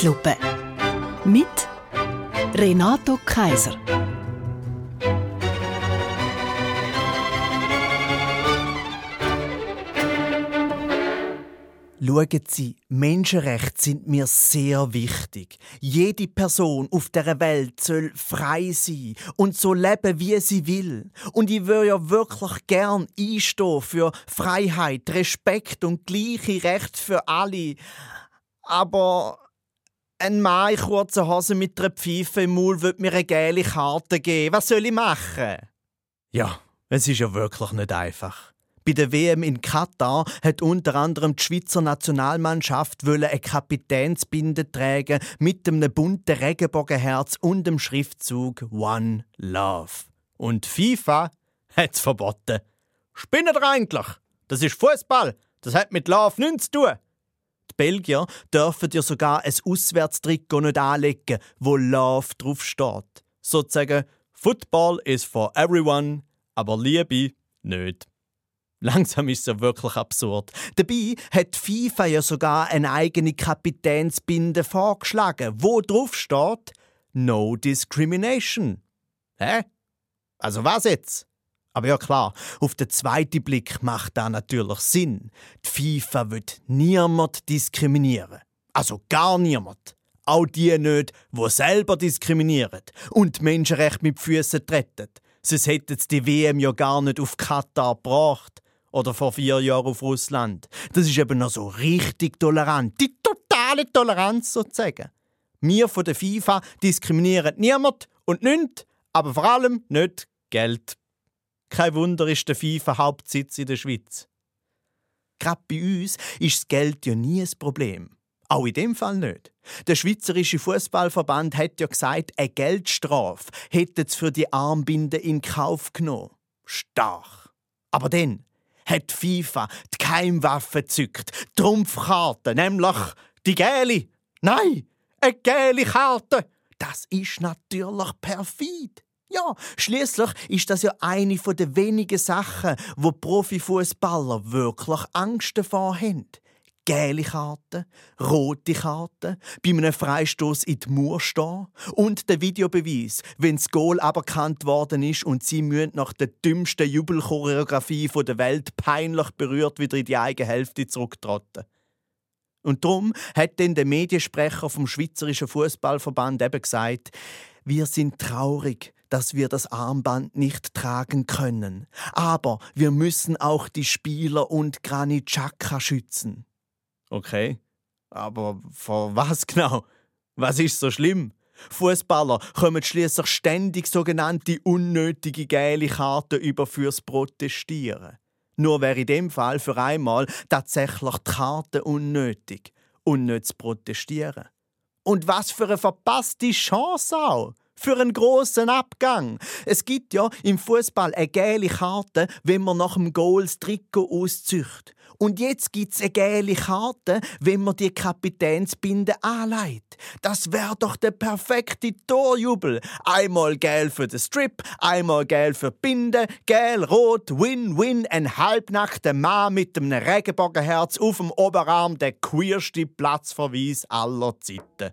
Zeitlupe. Mit Renato Kaiser. Schauen Sie, Menschenrechte sind mir sehr wichtig. Jede Person auf der Welt soll frei sein und so leben, wie sie will. Und ich würde ja wirklich gern einstehen für Freiheit, Respekt und gleiche Rechte für alle. Aber ein Mann in kurzer Hose mit einer Pfeife im Maul wird mir eine gelbe Karte geben. Was soll ich machen? Ja, es ist ja wirklich nicht einfach. Bei der WM in Katar hat unter anderem die Schweizer Nationalmannschaft eine Kapitänsbinde tragen mit einem bunten Regenbogenherz und dem Schriftzug One Love. Und FIFA hat es verboten. Spinnet ihr eigentlich? Das ist Fußball. Das hat mit Love nichts zu tun. Belgier dürfen dir sogar ein Auswärtstrikot nicht anlegen, wo Love draufsteht. Sozusagen, Football is for everyone, aber Liebe nicht. Langsam ist es ja wirklich absurd. Dabei hat FIFA ja sogar eine eigene Kapitänsbinde vorgeschlagen, wo drauf steht No Discrimination. Hä? Also was jetzt? Aber ja klar, auf den zweiten Blick macht da natürlich Sinn. Die FIFA wird niemand diskriminieren. Also gar niemand. Auch die nicht, wo selber diskriminieren und Menschenrechte mit Füßen treten. Sonst hätten sie die WM ja gar nicht auf Katar gebracht. Oder vor vier Jahren auf Russland. Das ist eben noch so richtig tolerant. Die totale Toleranz sozusagen. Wir von der FIFA diskriminieren niemand und nichts, aber vor allem nicht Geld. Kein Wunder ist der FIFA Hauptsitz in der Schweiz. Gerade bei uns ist das Geld ja nie ein Problem. Auch in dem Fall nicht. Der Schweizerische Fußballverband hat ja gesagt, eine Geldstrafe hätte es für die Armbinde in Kauf genommen. Stark. Aber dann hat FIFA die Keimwaffe zückt, die Trumpfkarte, nämlich die gelbe. Nein, eine gelbe Karte. Das ist natürlich perfid. Ja, schließlich ist das ja eine der wenigen Sachen, wo Profifußballer wirklich Angst davor haben gelbe Karte, rote Karte, bei einem Freistoß in die Mauer stehen und der Videobeweis, wenn das Goal aberkannt worden ist und sie müssen nach der dümmsten Jubelchoreografie der Welt peinlich berührt wieder in die eigene Hälfte zurücktreten. Und darum hat dann der Mediensprecher vom Schweizerischen Fußballverband eben gesagt, wir sind traurig, dass wir das Armband nicht tragen können. Aber wir müssen auch die Spieler und Granit Xhaka schützen. Okay, aber vor was genau? Was ist so schlimm? Fußballer kommen schließlich ständig sogenannte unnötige gelbe Karten über fürs Protestieren. Nur wäre in dem Fall für einmal tatsächlich die Karte unnötig und nicht zu protestieren. Und was für eine verpasste Chance auch! Für einen großen Abgang. Es gibt ja im Fußball eine gelbe Karte, wenn man nach dem Goal das Trikot auszücht. Und jetzt gibt es eine gelbe Karte, wenn man die Kapitänsbinde anlegt. Das wäre doch der perfekte Torjubel. Einmal gel für den Strip, einmal gel für die Binde, gel, rot, win-win, ein halbnackter Mann mit einem Regenbogenherz auf dem Oberarm, der queerste Platzverweis aller Zeiten.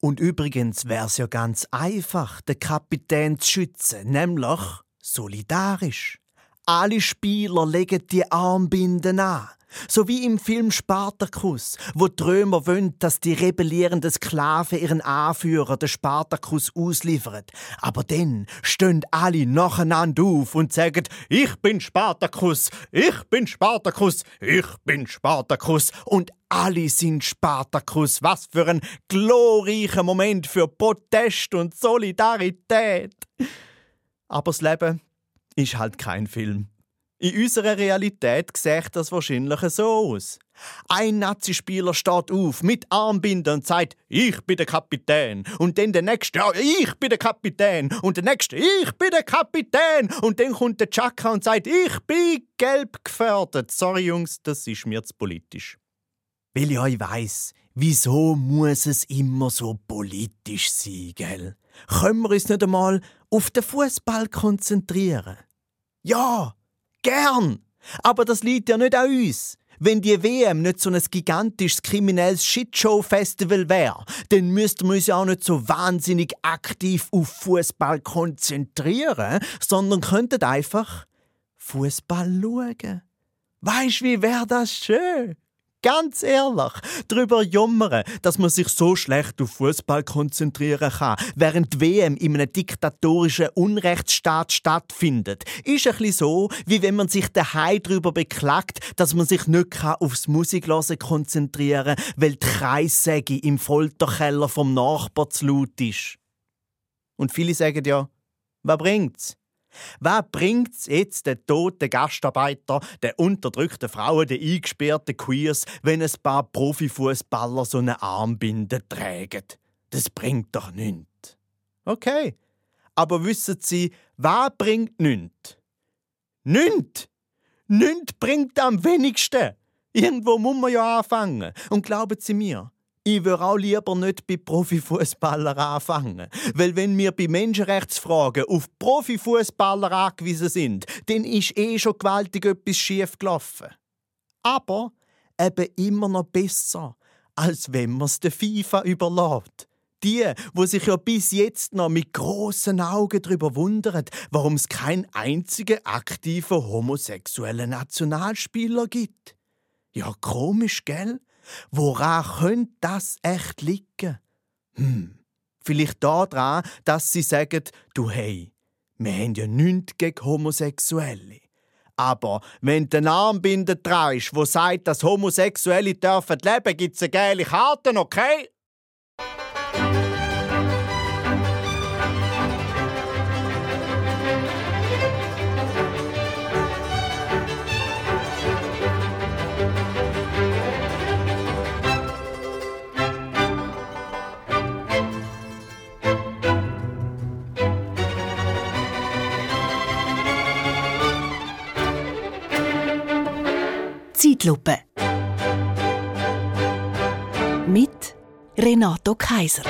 Und übrigens wäre es ja ganz einfach, den Kapitän zu schützen, nämlich solidarisch. Alle Spieler legen die Armbinden an. So wie im Film Spartacus, wo die Römer wollen, dass die rebellierenden Sklaven ihren Anführer, den Spartacus, ausliefern. Aber dann stehen alle nacheinander auf und sagen, ich bin Spartacus, ich bin Spartacus, ich bin Spartacus. Und alle sind Spartacus. Was für ein glorreicher Moment für Protest und Solidarität. Aber das Leben ist halt kein Film. In unserer Realität sieht das wahrscheinlich so aus. Ein Nazi-Spieler steht auf mit Armbinden und sagt, ich bin der Kapitän. Und dann der nächste, ja, ich bin der Kapitän. Und der nächste, ich bin der Kapitän. Und dann kommt der Chaka und sagt, ich bin gelb gefährdet. Sorry Jungs, das ist mir zu politisch. Weil ich euch weiss, wieso muss es immer so politisch sein, gell? Können wir uns nicht einmal auf den Fußball konzentrieren? Ja, gern. Aber das liegt ja nicht an uns. Wenn die WM nicht so ein gigantisches kriminelles Shitshow-Festival wäre, dann müssten wir uns ja auch nicht so wahnsinnig aktiv auf Fußball konzentrieren, sondern könnten einfach Fußball schauen. Weißt wie wäre das schön? Ganz ehrlich, darüber jammern, dass man sich so schlecht auf Fußball konzentrieren kann, während die WM in einem diktatorischen Unrechtsstaat stattfindet, ist ein bisschen so, wie wenn man sich daheim darüber beklagt, dass man sich nicht aufs Musikhören konzentrieren kann, weil die Kreissäge im Folterkeller vom Nachbar zu laut ist. Und viele sagen ja, was bringt's? Was bringt's jetzt den toten Gastarbeiter, den unterdrückten Frauen, den eingesperrten Queers, wenn ein paar Profifußballer so eine Armbinde tragen? Das bringt doch nichts. Okay, aber wissen Sie, was bringt nichts? Nichts! Nichts bringt am wenigsten. Irgendwo muss man ja anfangen. Und glauben Sie mir, ich würde auch lieber nicht bei Profifußballern anfangen. Weil wenn wir bei Menschenrechtsfragen auf Profifußballer angewiesen sind, dann ist eh schon gewaltig etwas schief gelaufen. Aber eben immer noch besser, als wenn man es der FIFA überlässt. Die, wo sich ja bis jetzt noch mit großen Augen darüber wundern, warum es keinen einzigen aktiven homosexuellen Nationalspieler gibt. Ja, komisch, gell? Woran könnte das echt liegen? Hm, vielleicht daran, dass sie sagen, du hey, wir haben ja nichts gegen Homosexuelle. Aber wenn du eine Armbinde trägst, wo sagt, dass Homosexuelle dürfen leben, gibt's eine geile Karte, okay? Zeitlupe. Mit Renato Kaiser.